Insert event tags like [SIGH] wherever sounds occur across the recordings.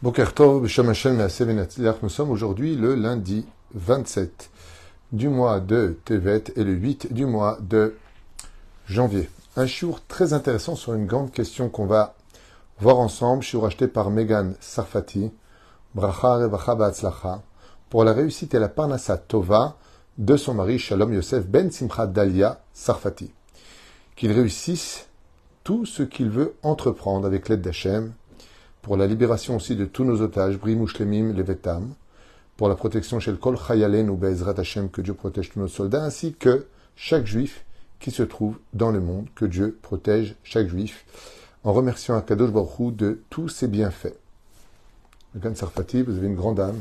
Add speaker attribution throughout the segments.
Speaker 1: Nous sommes aujourd'hui le lundi 27 du mois de Tevet et le 8 du mois de janvier. Un jour très intéressant sur une grande question qu'on va voir ensemble, shiur acheté par Megan Sarfati, Bracha Revacha pour la réussite et la parnassa Tova de son mari Shalom Yosef Ben Simcha Dalia Sarfati. Qu'il réussisse tout ce qu'il veut entreprendre avec l'aide d'Hachem, pour la libération aussi de tous nos otages, Brimouchlemim, Levetam, pour la protection chez le Kol Chayalen ou Be'ezrat Hashem, que Dieu protège tous nos soldats, ainsi que chaque juif qui se trouve dans le monde, que Dieu protège chaque juif, en remerciant Akadosh Baruch de tous ses bienfaits. Gan Sarfati, vous avez une grande âme.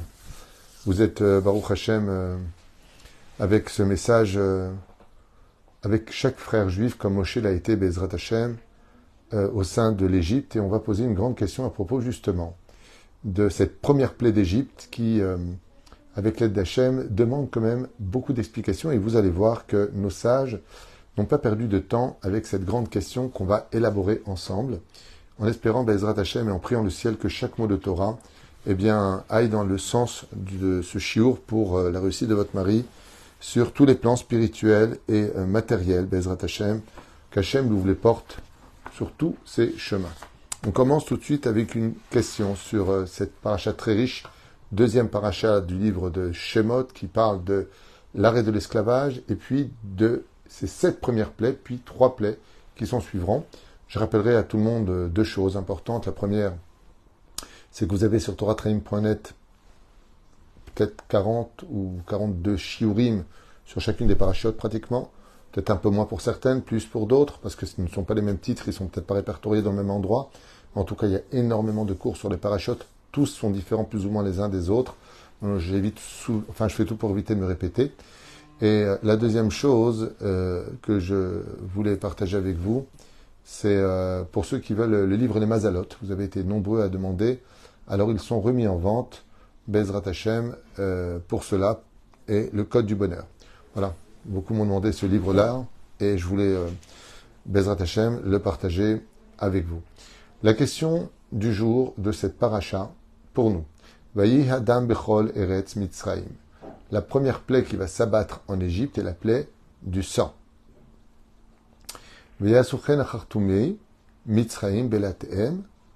Speaker 1: Vous êtes euh, Baruch Hashem euh, avec ce message, euh, avec chaque frère juif, comme Moshe l'a été, Bezrat Hashem, euh, au sein de l'Égypte et on va poser une grande question à propos justement de cette première plaie d'Égypte qui, euh, avec l'aide d'Hachem, demande quand même beaucoup d'explications. Et vous allez voir que nos sages n'ont pas perdu de temps avec cette grande question qu'on va élaborer ensemble. En espérant Bezrat Hachem et en priant le ciel que chaque mot de Torah eh bien, aille dans le sens de ce chiour pour euh, la réussite de votre mari sur tous les plans spirituels et matériels, Bezrat Hachem, qu'Hachem ouvre les portes sur tous ces chemins. On commence tout de suite avec une question sur euh, cette paracha très riche, deuxième paracha du livre de Shemot qui parle de l'arrêt de l'esclavage et puis de ces sept premières plaies, puis trois plaies qui s'en suivront. Je rappellerai à tout le monde euh, deux choses importantes. La première, c'est que vous avez sur toratraim.net peut-être 40 ou 42 shiurim sur chacune des parachutes pratiquement peut-être un peu moins pour certaines, plus pour d'autres, parce que ce ne sont pas les mêmes titres, ils sont peut-être pas répertoriés dans le même endroit. En tout cas, il y a énormément de cours sur les parachutes, tous sont différents plus ou moins les uns des autres. J'évite enfin, je fais tout pour éviter de me répéter. Et euh, la deuxième chose euh, que je voulais partager avec vous, c'est euh, pour ceux qui veulent le livre Les Mazalotes. Vous avez été nombreux à demander. Alors ils sont remis en vente, Bezrat Hashem, pour cela, et le code du bonheur. Voilà, Beaucoup m'ont demandé ce livre-là et je voulais, euh, Bezrat Hashem, le partager avec vous. La question du jour de cette paracha pour nous. La première plaie qui va s'abattre en Égypte est la plaie du sang.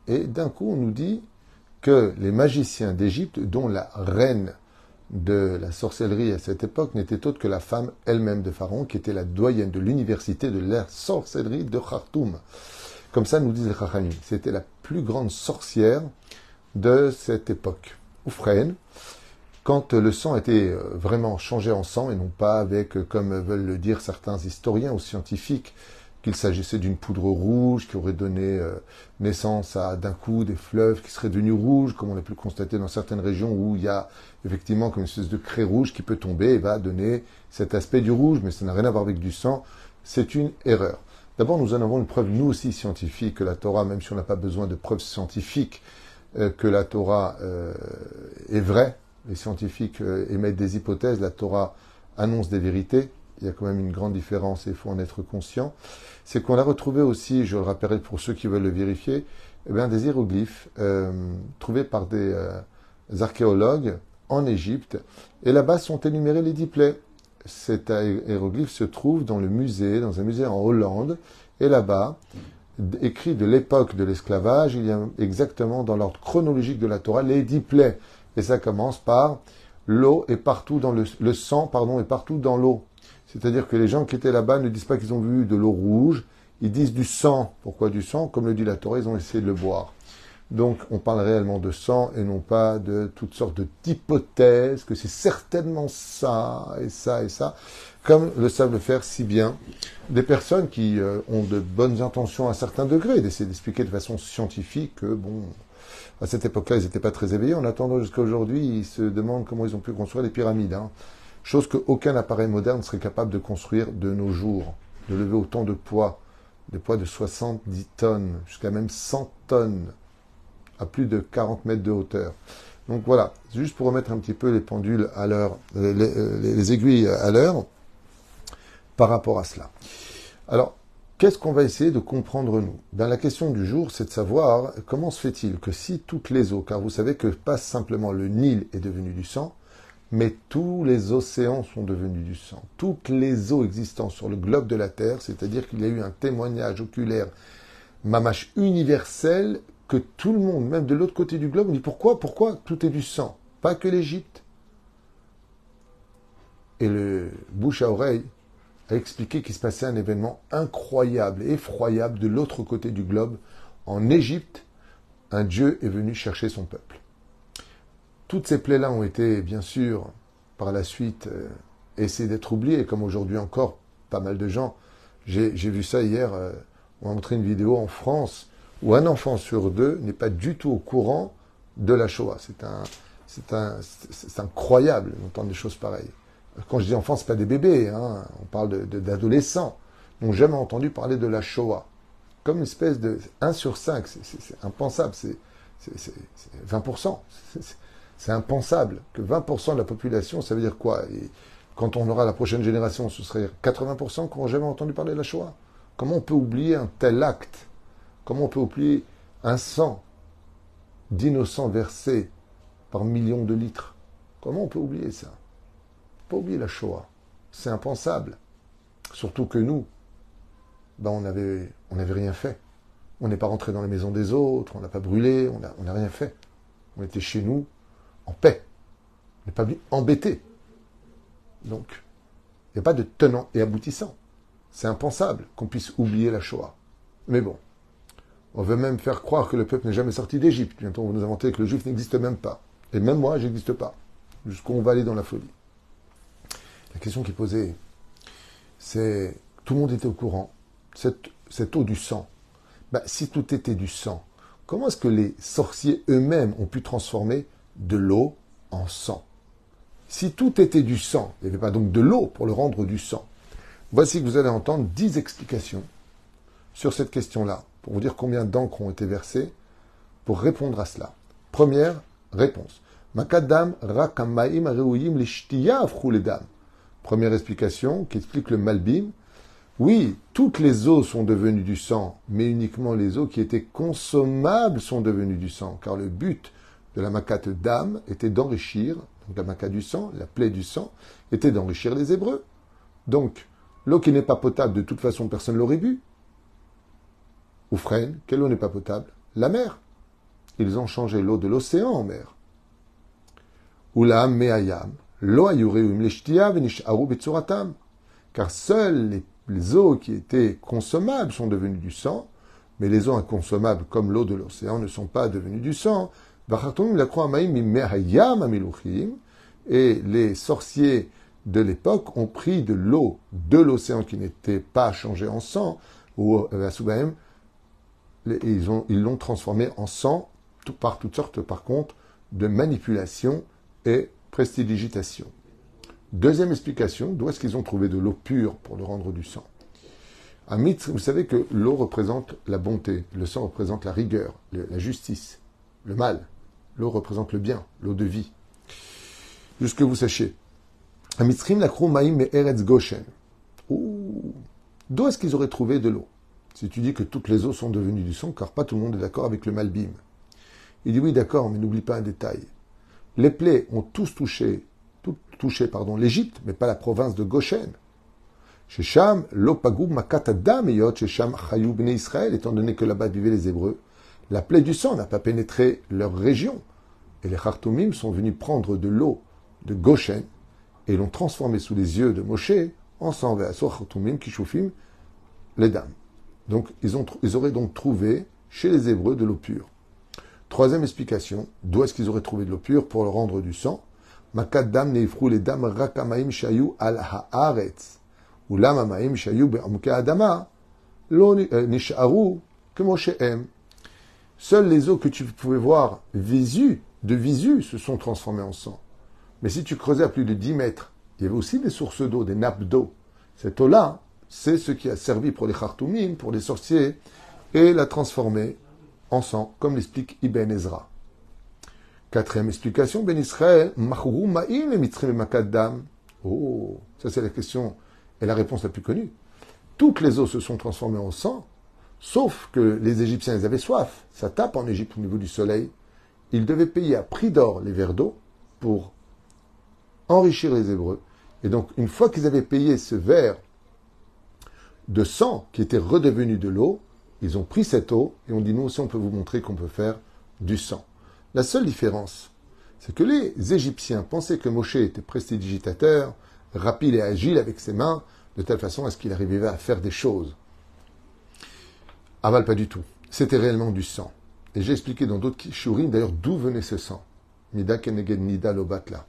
Speaker 1: Et d'un coup, on nous dit que les magiciens d'Égypte, dont la reine de la sorcellerie à cette époque n'était autre que la femme elle-même de Pharaon, qui était la doyenne de l'université de la sorcellerie de Khartoum. Comme ça nous disent les. C'était la plus grande sorcière de cette époque. Oufren, quand le sang était euh, vraiment changé en sang, et non pas avec, euh, comme veulent le dire certains historiens ou scientifiques, qu'il s'agissait d'une poudre rouge qui aurait donné euh, naissance à d'un coup des fleuves qui seraient devenus rouges, comme on l'a pu constater dans certaines régions où il y a effectivement comme une espèce de craie rouge qui peut tomber et va donner cet aspect du rouge, mais ça n'a rien à voir avec du sang. C'est une erreur. D'abord, nous en avons une preuve, nous aussi, scientifique, que la Torah, même si on n'a pas besoin de preuves scientifiques, euh, que la Torah euh, est vraie. Les scientifiques émettent des hypothèses, la Torah annonce des vérités il y a quand même une grande différence et il faut en être conscient, c'est qu'on a retrouvé aussi, je le rappellerai pour ceux qui veulent le vérifier, eh bien, des hiéroglyphes euh, trouvés par des, euh, archéologues en Égypte. Et là-bas sont énumérés les dix plaies. Cet hiéroglyphe se trouve dans le musée, dans un musée en Hollande. Et là-bas, écrit de l'époque de l'esclavage, il y a exactement dans l'ordre chronologique de la Torah les dix plaies. Et ça commence par l'eau est partout dans le, sang, pardon, est partout dans l'eau. C'est-à-dire que les gens qui étaient là-bas ne disent pas qu'ils ont vu de l'eau rouge, ils disent du sang. Pourquoi du sang Comme le dit la Torah, ils ont essayé de le boire. Donc on parle réellement de sang et non pas de toutes sortes d'hypothèses, que c'est certainement ça et ça et ça, comme le savent le faire si bien des personnes qui euh, ont de bonnes intentions à un certain degré, d'essayer d'expliquer de façon scientifique que, bon, à cette époque-là, ils n'étaient pas très éveillés. En attendant jusqu'à aujourd'hui, ils se demandent comment ils ont pu construire les pyramides. Hein chose qu'aucun appareil moderne serait capable de construire de nos jours, de lever autant de poids, des poids de 70 tonnes, jusqu'à même 100 tonnes, à plus de 40 mètres de hauteur. Donc voilà, juste pour remettre un petit peu les pendules à l'heure, les, aiguilles à l'heure par rapport à cela. Alors, Qu'est-ce qu'on va essayer de comprendre nous? Dans la question du jour, c'est de savoir comment se fait-il que si toutes les eaux, car vous savez que pas simplement le Nil est devenu du sang, mais tous les océans sont devenus du sang. Toutes les eaux existantes sur le globe de la Terre, c'est-à-dire qu'il y a eu un témoignage oculaire, mamache universel, que tout le monde, même de l'autre côté du globe, dit pourquoi Pourquoi tout est du sang? Pas que l'Égypte. Et le bouche à oreille a expliqué qu'il se passait un événement incroyable, effroyable de l'autre côté du globe. En Égypte, un Dieu est venu chercher son peuple. Toutes ces plaies-là ont été, bien sûr, par la suite, euh, essayées d'être oubliées, comme aujourd'hui encore, pas mal de gens. J'ai vu ça hier, euh, on m'a montré une vidéo en France, où un enfant sur deux n'est pas du tout au courant de la Shoah. C'est c'est c'est incroyable d'entendre des choses pareilles. Quand je dis enfants, ce pas des bébés, hein. on parle d'adolescents. De, n'ont jamais entendu parler de la Shoah. Comme une espèce de 1 sur 5, c'est impensable, c'est 20%. [LAUGHS] C'est impensable que 20% de la population, ça veut dire quoi? Et Quand on aura la prochaine génération, ce serait 80% qui n'ont jamais entendu parler de la Shoah? Comment on peut oublier un tel acte? Comment on peut oublier un sang d'innocents versés par millions de litres? Comment on peut oublier ça? Pas oublier la Shoah. C'est impensable. Surtout que nous, ben on n'avait on rien fait. On n'est pas rentré dans les maisons des autres, on n'a pas brûlé, on n'a on rien fait. On était chez nous, en paix. N'est pas venu embêter. Donc, il n'y a pas de tenant et aboutissant. C'est impensable qu'on puisse oublier la Shoah. Mais bon, on veut même faire croire que le peuple n'est jamais sorti d'Égypte. Bientôt, on va nous inventer que le juif n'existe même pas. Et même moi, j'existe pas. Jusqu'où on va aller dans la folie. La question qui est posée, c'est tout le monde était au courant. Cette, eau du sang, bah, si tout était du sang, comment est-ce que les sorciers eux-mêmes ont pu transformer de l'eau en sang Si tout était du sang, il n'y avait pas donc de l'eau pour le rendre du sang. Voici que vous allez entendre dix explications sur cette question-là, pour vous dire combien d'encre ont été versées pour répondre à cela. Première réponse. Makadam rakamaim Première explication qui explique le Malbim. Oui, toutes les eaux sont devenues du sang, mais uniquement les eaux qui étaient consommables sont devenues du sang, car le but de la macate d'âme était d'enrichir, donc la macate du sang, la plaie du sang, était d'enrichir les Hébreux. Donc, l'eau qui n'est pas potable, de toute façon, personne ne l'aurait bu. Ou freine, quelle eau n'est pas potable? La mer. Ils ont changé l'eau de l'océan en mer. Ou la meayam, car seules les, eaux qui étaient consommables sont devenues du sang, mais les eaux inconsommables, comme l'eau de l'océan, ne sont pas devenues du sang. Et les sorciers de l'époque ont pris de l'eau de l'océan qui n'était pas changée en sang, ou euh, ils l'ont transformé en sang par toutes sortes, par contre, de manipulations et prestidigitation. Deuxième explication, d'où est-ce qu'ils ont trouvé de l'eau pure pour le rendre du sang? À vous savez que l'eau représente la bonté, le sang représente la rigueur, la justice, le mal. L'eau représente le bien, l'eau de vie. Juste que vous sachiez. À Mitzrim, la Maïm et Eretz Goshen. D'où est-ce qu'ils auraient trouvé de l'eau? Si tu dis que toutes les eaux sont devenues du sang, car pas tout le monde est d'accord avec le Malbim. Il dit oui, d'accord, mais n'oublie pas un détail. Les plaies ont tous touché, tout touché pardon, l'Égypte, mais pas la province de Goshen. Chez Sham, l'opagou makatadam chez Sham chayou Israël, étant donné que là-bas vivaient les Hébreux, la plaie du sang n'a pas pénétré leur région. Et les Khartoumim sont venus prendre de l'eau de Goshen et l'ont transformé sous les yeux de Moshe en sang. Khartoumim, Kishufim, les dames. Donc, ils, auraient donc trouvé chez les Hébreux de l'eau pure. Troisième explication, d'où est-ce qu'ils auraient trouvé de l'eau pure pour le rendre du sang? Makadam neifrou les dames rakamaim shayu al haaretz. Ou lamamaim shayu adama. Euh, que Moshe'em. Seules les eaux que tu pouvais voir visu, de visu, se sont transformées en sang. Mais si tu creusais à plus de 10 mètres, il y avait aussi des sources d'eau, des nappes d'eau. Cette eau-là, c'est ce qui a servi pour les khartoumim, pour les sorciers, et l'a transformée en sang, comme l'explique Ibn Ezra. Quatrième explication, Ben Israël, Oh, ça c'est la question et la réponse la plus connue. toutes les eaux se sont transformées en sang, sauf que les Égyptiens, avaient soif. Ça tape en Égypte au niveau du soleil. Ils devaient payer à prix d'or les verres d'eau pour enrichir les Hébreux. Et donc, une fois qu'ils avaient payé ce verre de sang qui était redevenu de l'eau, ils ont pris cette eau et ont dit nous aussi on peut vous montrer qu'on peut faire du sang. La seule différence, c'est que les Égyptiens pensaient que Moshe était prestidigitateur, rapide et agile avec ses mains, de telle façon à ce qu'il arrivait à faire des choses. Aval, pas du tout. C'était réellement du sang. Et j'ai expliqué dans d'autres shurim d'ailleurs d'où venait ce sang. Mida keneged nida lobatla.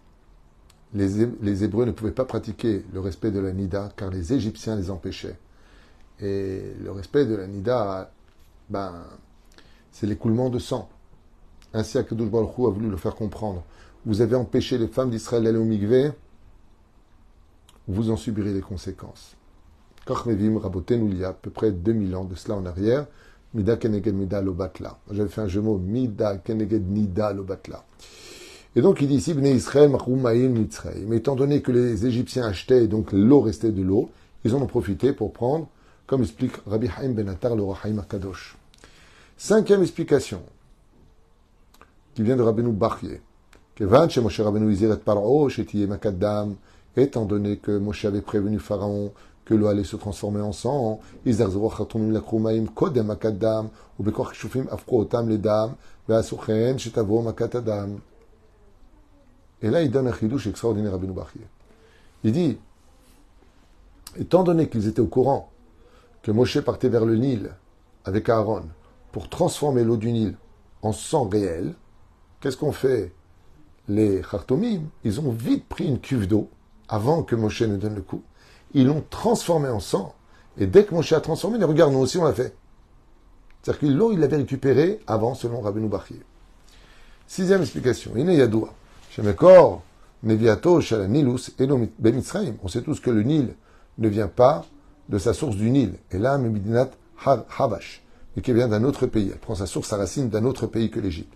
Speaker 1: Les, Hébreux ne pouvaient pas pratiquer le respect de la nida car les Égyptiens les empêchaient. Et le respect de la nida, ben, c'est l'écoulement de sang. Ainsi, Akadosh Baruch a voulu le faire comprendre. Vous avez empêché les femmes d'Israël d'aller au mikveh, vous en subirez les conséquences. Kormevim Raboten, il y a à peu près 2000 ans de cela en arrière, Mida Keneged Mida Lobatla. J'avais fait un jeu mot, Mida Keneged Nida Lobatla. Et donc il dit ici, Bnei Israël, Mais étant donné que les Égyptiens achetaient, donc l'eau restait de l'eau, ils en ont profité pour prendre, comme explique Rabbi Haim Benatar, le Rahaim Akadosh. Cinquième explication, qui vient de Rabbeinu Bachye. Kevan, chez Moshe Rabbeinu Iziret Paro, chez Makadam, étant donné que Moshe avait prévenu Pharaon que l'eau allait se transformer en sang, et là, il donne un chidouche extraordinaire à Benu Il dit, étant donné qu'ils étaient au courant que Moshe partait vers le Nil avec Aaron pour transformer l'eau du Nil en sang réel, qu'est-ce qu'on fait Les Khartoumim, ils ont vite pris une cuve d'eau avant que Moshe ne donne le coup. Ils l'ont transformé en sang. Et dès que Moshe a transformé, les regarde, nous aussi on l'a fait. C'est-à-dire que l'eau, il l'avait récupérée avant, selon Rabbeinu Bachir. Sixième explication. Shemekor, Neviato, Shalanilus, Ben On sait tous que le Nil ne vient pas de sa source du Nil. Et là, Mebidinat Havash. Et qui vient d'un autre pays. Elle prend sa source, sa racine d'un autre pays que l'Égypte.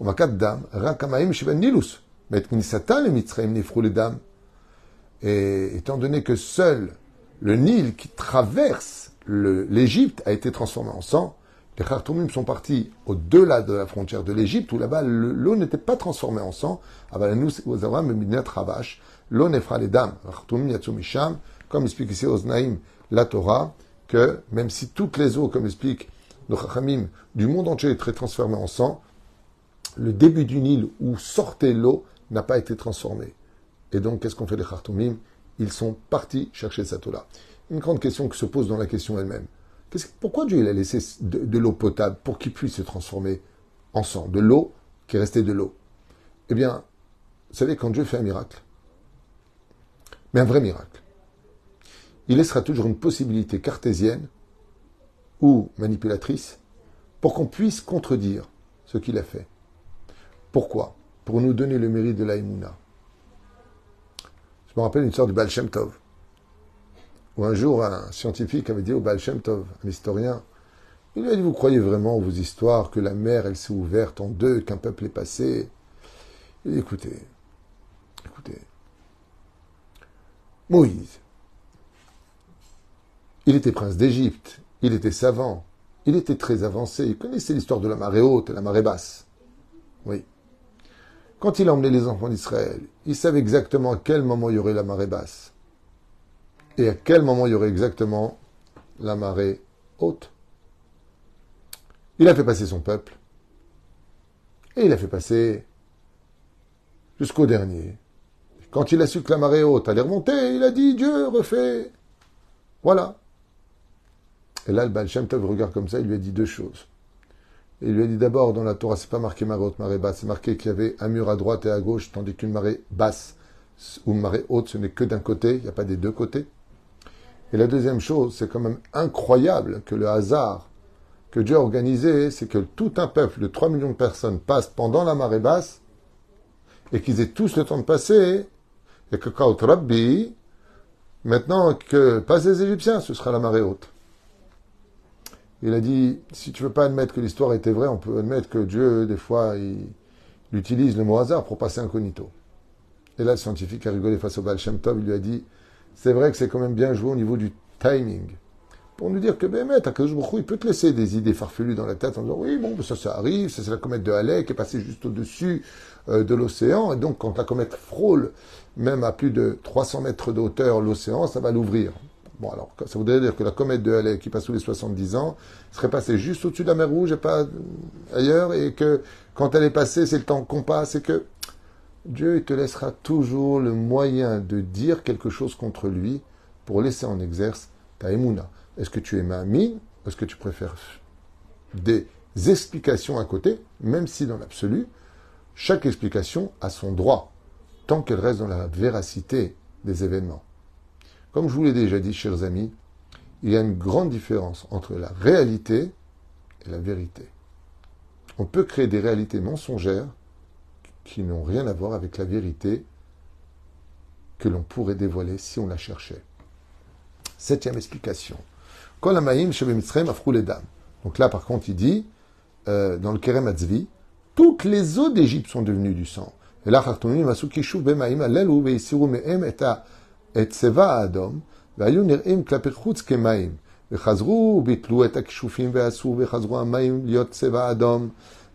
Speaker 1: Omakat Dam, Rakamaim Shivan Nilus. Mais Knisatan le Mitzrayim Nefrou les dames. Et étant donné que seul le Nil qui traverse l'Égypte a été transformé en sang, les Khartoumim sont partis au-delà de la frontière de l'Égypte, où là-bas l'eau n'était pas transformée en sang. L'eau nefra les dames. Comme explique ici Oznaïm la Torah, que même si toutes les eaux, comme explique le Chachamim, du monde entier est transformées en sang, le début du Nil où sortait l'eau n'a pas été transformé. Et donc, qu'est-ce qu'on fait les Khartoumim? Ils sont partis chercher cette eau-là. Une grande question qui se pose dans la question elle-même. Pourquoi Dieu il a laissé de, l'eau potable pour qu'il puisse se transformer en sang? De l'eau qui est restée de l'eau. Eh bien, vous savez, quand Dieu fait un miracle, mais un vrai miracle, il laissera toujours une possibilité cartésienne ou manipulatrice pour qu'on puisse contredire ce qu'il a fait. Pourquoi? Pour nous donner le mérite de l'aïmouna. Je me rappelle une sorte du Baal Shem où un jour un scientifique avait dit au Baal un historien, il lui a dit Vous croyez vraiment vos histoires que la mer, elle s'est ouverte en deux, qu'un peuple est passé? Il dit Écoutez, écoutez, Moïse, il était prince d'Égypte, il était savant, il était très avancé, il connaissait l'histoire de la marée haute et la marée basse. Oui. Quand il a emmené les enfants d'Israël, il savait exactement à quel moment il y aurait la marée basse et à quel moment il y aurait exactement la marée haute. Il a fait passer son peuple et il a fait passer jusqu'au dernier. Quand il a su que la marée haute allait remonter, il a dit Dieu refait. Voilà. Et là, le Baal Tov regarde comme ça, il lui a dit deux choses. Il lui a dit d'abord, dans la Torah, c'est pas marqué marée haute, marée basse, c'est marqué qu'il y avait un mur à droite et à gauche, tandis qu'une marée basse ou marée haute, ce n'est que d'un côté, il n'y a pas des deux côtés. Et la deuxième chose, c'est quand même incroyable que le hasard que Dieu a organisé, c'est que tout un peuple de 3 millions de personnes passe pendant la marée basse, et qu'ils aient tous le temps de passer, et que quand Rabbi, maintenant que passent les Égyptiens, ce sera la marée haute. Il a dit, si tu veux pas admettre que l'histoire était vraie, on peut admettre que Dieu, des fois, il, utilise le mot hasard pour passer incognito. Et là, le scientifique a rigolé face au Baal il lui a dit, c'est vrai que c'est quand même bien joué au niveau du timing. pour nous dire que Bémet, Akadosh il peut te laisser des idées farfelues dans la tête en disant oui, bon, ça, ça arrive, ça c'est la comète de Halley qui est passée juste au-dessus euh, de l'océan, et donc quand la comète frôle même à plus de 300 mètres de hauteur l'océan, ça va l'ouvrir. Bon, alors, ça voudrait dire que la comète de Halley qui passe tous les 70 ans serait passée juste au-dessus de la mer Rouge et pas ailleurs, et que quand elle est passée, c'est le temps qu'on passe, et que Dieu te laissera toujours le moyen de dire quelque chose contre lui pour laisser en exerce ta émouna. Est-ce que tu es mamie? Est-ce que tu préfères des explications à côté, même si dans l'absolu, chaque explication a son droit, tant qu'elle reste dans la véracité des événements. Comme je vous l'ai déjà dit, chers amis, il y a une grande différence entre la réalité et la vérité. On peut créer des réalités mensongères qui n'ont rien à voir avec la vérité que l'on pourrait dévoiler si on la cherchait. Septième explication. Donc là, par contre, il dit, euh, dans le Kerem Atzvi, toutes les eaux d'Égypte sont devenues du sang. Et là, et צבע האדום, והיו נראים כלפי חוץ כמים, וחזרו, ביטלו את הכישופים ועשו, וחזרו המים להיות צבע אדום,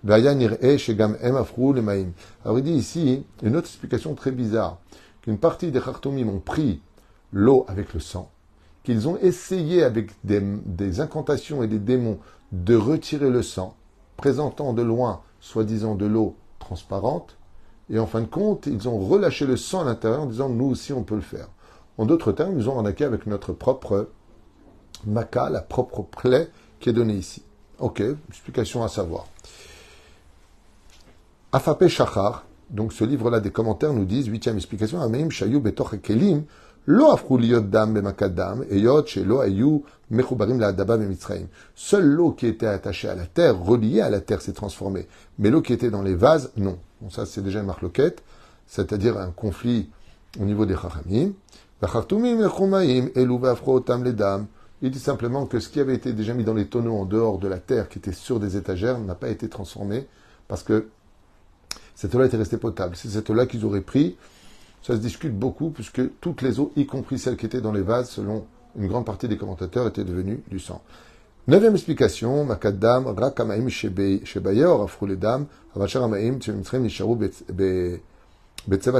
Speaker 1: והיה נראה שגם הם הפכו למים. Alors il dit ici une autre explication très bizarre, qu'une partie des Khartoumim ont pris l'eau avec le sang, qu'ils ont essayé avec des, des, incantations et des démons de retirer le sang, présentant de loin, soi-disant, de l'eau transparente, et en fin de compte, ils ont relâché le sang à l'intérieur en disant nous aussi on peut le faire. En d'autres termes, nous ont arnaqué avec notre propre maca, la propre plaie qui est donnée ici. Ok, explication à savoir. Afapé Shachar, donc ce livre-là des commentaires nous disent, huitième explication, Ameim Shayu Betoch Kelim, Lo afru liot dam bemakadam, eyot shelo ayu mechubarim la adaba bemitzraim. Seule l'eau qui était attachée à la terre, reliée à la terre, s'est transformée. Mais l'eau qui était dans les vases, non. Bon, ça, c'est déjà une marloquette, c'est-à-dire un conflit au niveau des chachamim. Il dit simplement que ce qui avait été déjà mis dans les tonneaux en dehors de la terre, qui était sur des étagères, n'a pas été transformé parce que cette eau-là était restée potable. C'est cette eau-là qu'ils auraient pris ça se discute beaucoup puisque toutes les eaux, y compris celles qui étaient dans les vases, selon une grande partie des commentateurs, étaient devenues du sang. Neuvième explication, Makadam, Rakamaim Shebayor, Afrou les dames, Avachar Amaim, Tchemitzrem Nisharu Betseva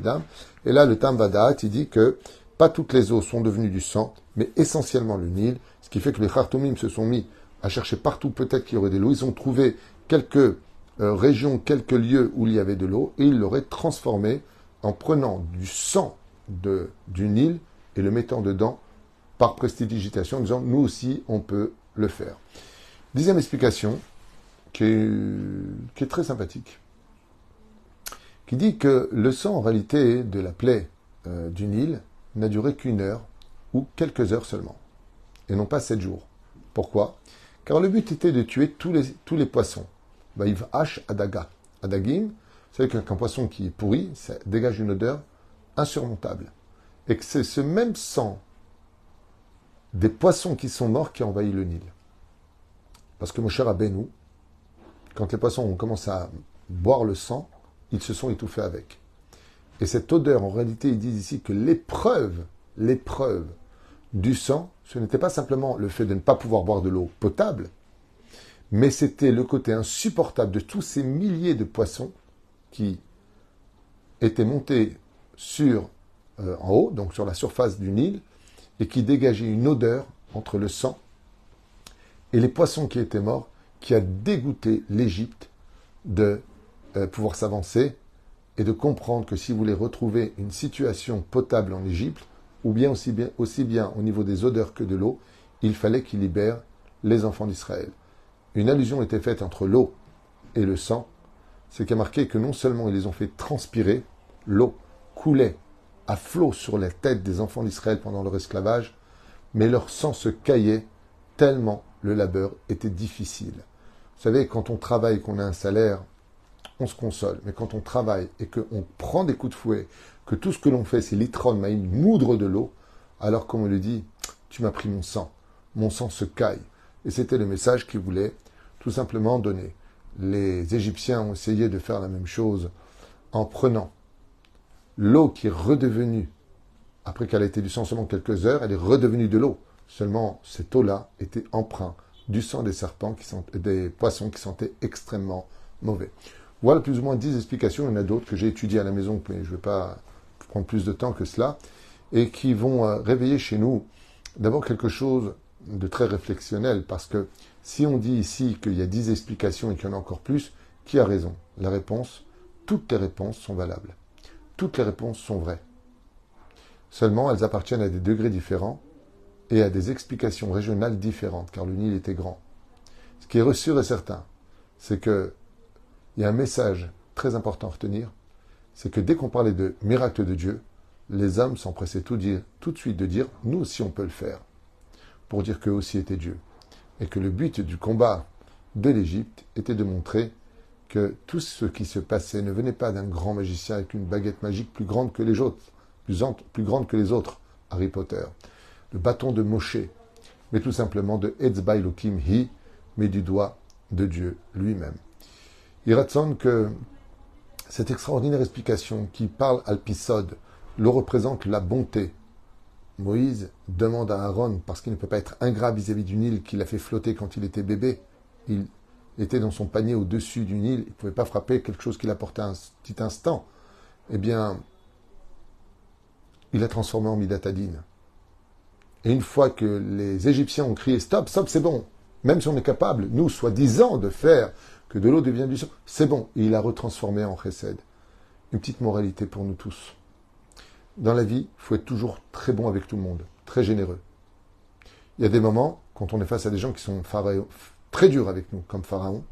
Speaker 1: Dames. Et là, le Tam Vadaat, il dit que pas toutes les eaux sont devenues du sang, mais essentiellement le Nil, ce qui fait que les Khartoumim se sont mis à chercher partout peut-être qu'il y aurait de l'eau. Ils ont trouvé quelques euh, régions, quelques lieux où il y avait de l'eau, et ils l'auraient transformé en prenant du sang du Nil et le mettant dedans par prestidigitation, en disant nous aussi on peut le faire. Dixième explication, qui est, très sympathique, qui dit que le sang en réalité de la plaie euh, du Nil n'a duré qu'une heure ou quelques heures seulement, et non pas sept jours. Pourquoi? Car le but était de tuer tous les, tous les poissons. Baïv H Adaga. Adagim, savez qu'un poisson qui est pourri, ça dégage une odeur insurmontable. Et que c'est ce même sang des poissons qui sont morts qui a envahi le Nil. Parce que mon cher Abenou, quand les poissons ont commencé à boire le sang, ils se sont étouffés avec. Et cette odeur, en réalité, ils disent ici que l'épreuve, l'épreuve du sang, ce n'était pas simplement le fait de ne pas pouvoir boire de l'eau potable, mais c'était le côté insupportable de tous ces milliers de poissons qui étaient montés sur, euh, en haut, donc sur la surface du Nil, et qui dégageaient une odeur entre le sang et les poissons qui étaient morts, qui a dégoûté l'Égypte de euh, pouvoir s'avancer et de comprendre que si vous voulez retrouver une situation potable en Égypte, ou bien aussi, bien aussi bien au niveau des odeurs que de l'eau, il fallait qu'il libère les enfants d'Israël. Une allusion était faite entre l'eau et le sang, c'est qui a marqué que non seulement ils les ont fait transpirer, l'eau coulait à flot sur la tête des enfants d'Israël pendant leur esclavage, mais leur sang se caillait tellement le labeur était difficile. Vous savez, quand on travaille, qu'on a un salaire, on se console. Mais quand on travaille et qu'on prend des coups de fouet, que tout ce que l'on fait, c'est l'itron, une moudre de l'eau, alors comme on le dit, tu m'as pris mon sang, mon sang se caille. Et c'était le message qu'il voulait tout simplement donner. les Égyptiens ont essayé de faire la même chose en prenant l'eau qui est redevenue, après qu'elle a été du sang seulement quelques heures, elle est redevenue de l'eau. Seulement, cette eau-là était empreinte du sang des serpents, qui sont, des poissons qui sentaient extrêmement mauvais. Voilà plus ou moins dix explications. Il y en a d'autres que j'ai étudiées à la maison, mais je ne vais pas prendre plus de temps que cela, et qui vont euh, réveiller chez nous d'abord quelque chose de très réflexionnel, parce que si on dit ici qu'il y a dix explications et qu'il y en a encore plus, qui a raison? La réponse, toutes les réponses sont valables. Toutes les réponses sont vraies. Seulement, elles appartiennent à des degrés différents et à des explications régionales différentes, car le Nil était grand. Ce qui est sûr et certain, c'est que il y a un message très important à retenir, c'est que dès qu'on parlait de miracle de Dieu, les hommes s'empressaient tout, de suite de dire nous aussi on peut le faire, pour dire qu'eux aussi étaient Dieu. Et que le but du combat de l'Égypte était de montrer que tout ce qui se passait ne venait pas d'un grand magicien avec une baguette magique plus grande que les autres, plus grande que les autres, Harry Potter, le bâton de Moshe, mais tout simplement de Lokim Hi, mais du doigt de Dieu lui-même. Il raconte que cette extraordinaire explication qui parle à l'épisode le représente la bonté. Moïse demande à Aaron, parce qu'il ne peut pas être ingrat vis-à-vis du Nil qu'il a fait flotter quand il était bébé, il était dans son panier au-dessus du Nil, il ne pouvait pas frapper quelque chose qu'il a porté un petit instant. Eh bien, il a transformé en Midatadine. Et une fois que les Égyptiens ont crié Stop, stop, c'est bon, même si on est capable, nous, soi-disant, de faire que de l'eau devient du sang. C'est bon, il a retransformé en chesed. Une petite moralité pour nous tous. Dans la vie, il faut être toujours très bon avec tout le monde, très généreux. Il y a des moments, quand on est face à des gens qui sont très durs avec nous, comme Pharaon,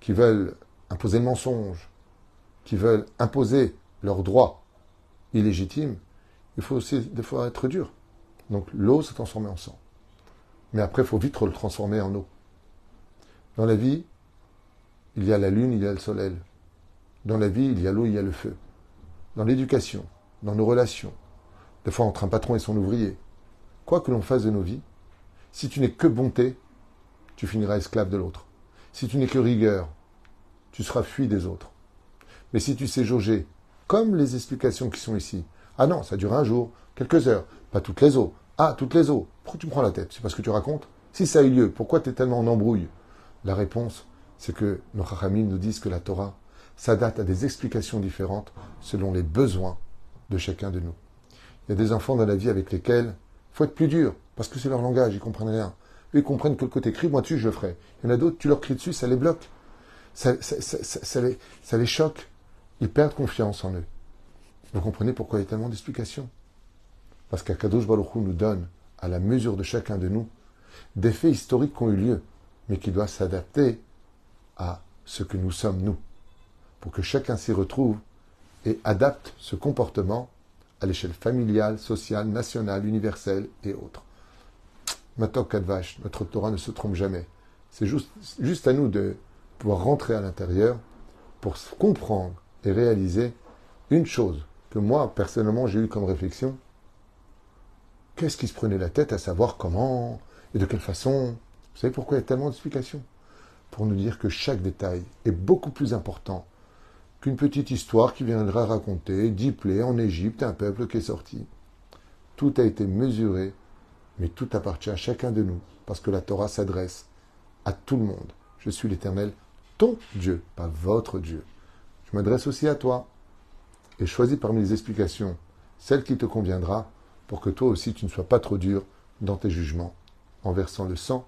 Speaker 1: qui veulent imposer le mensonge, qui veulent imposer leurs droits illégitimes, il faut aussi des fois être dur. Donc l'eau s'est transformée en sang. Mais après, il faut vite le transformer en eau. Dans la vie, il y a la lune, il y a le soleil. Dans la vie, il y a l'eau, il y a le feu. Dans l'éducation, dans nos relations, des fois entre un patron et son ouvrier, quoi que l'on fasse de nos vies, si tu n'es que bonté, tu finiras esclave de l'autre. Si tu n'es que rigueur, tu seras fui des autres. Mais si tu sais jauger, comme les explications qui sont ici, ah non, ça dure un jour, quelques heures, pas toutes les eaux. Ah, toutes les eaux. Pourquoi tu me prends la tête? C'est parce que tu racontes Si ça a eu lieu, pourquoi tu es tellement en embrouille? La réponse, c'est que nos Chachamim nous disent que la Torah s'adapte à des explications différentes selon les besoins de chacun de nous. Il y a des enfants dans la vie avec lesquels il faut être plus dur, parce que c'est leur langage, ils comprennent rien. Ils comprennent que le côté crie, moi dessus, je le ferai. Il y en a d'autres, tu leur cries dessus, ça les bloque. Ça, les, ça les choque. Ils perdent confiance en eux. Vous comprenez pourquoi il y a tellement d'explications? Parce qu'Akadosh Baruch Hu nous donne, à la mesure de chacun de nous, des faits historiques qui ont eu lieu, mais qui doivent s'adapter à ce que nous sommes nous, pour que chacun s'y retrouve et adapte ce comportement à l'échelle familiale, sociale, nationale, universelle et autres. Matok Kadvash, notre Torah ne se trompe jamais. C'est juste, juste à nous de pouvoir rentrer à l'intérieur pour comprendre et réaliser une chose que moi, personnellement, j'ai eu comme réflexion. Qu'est-ce qui se prenait la tête à savoir comment et de quelle façon? Vous savez pourquoi il y a tellement d'explications? Pour nous dire que chaque détail est beaucoup plus important qu'une petite histoire qui viendra raconter dix plaies en Égypte, un peuple qui est sorti. Tout a été mesuré, mais tout appartient à chacun de nous, parce que la Torah s'adresse à tout le monde. Je suis l'Éternel, ton Dieu, pas votre Dieu. Je m'adresse aussi à toi. Et choisis parmi les explications celle qui te conviendra pour que toi aussi tu ne sois pas trop dur dans tes jugements en versant le sang,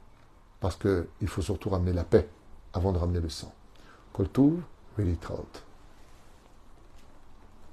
Speaker 1: parce qu'il faut surtout ramener la paix avant de ramener le sang.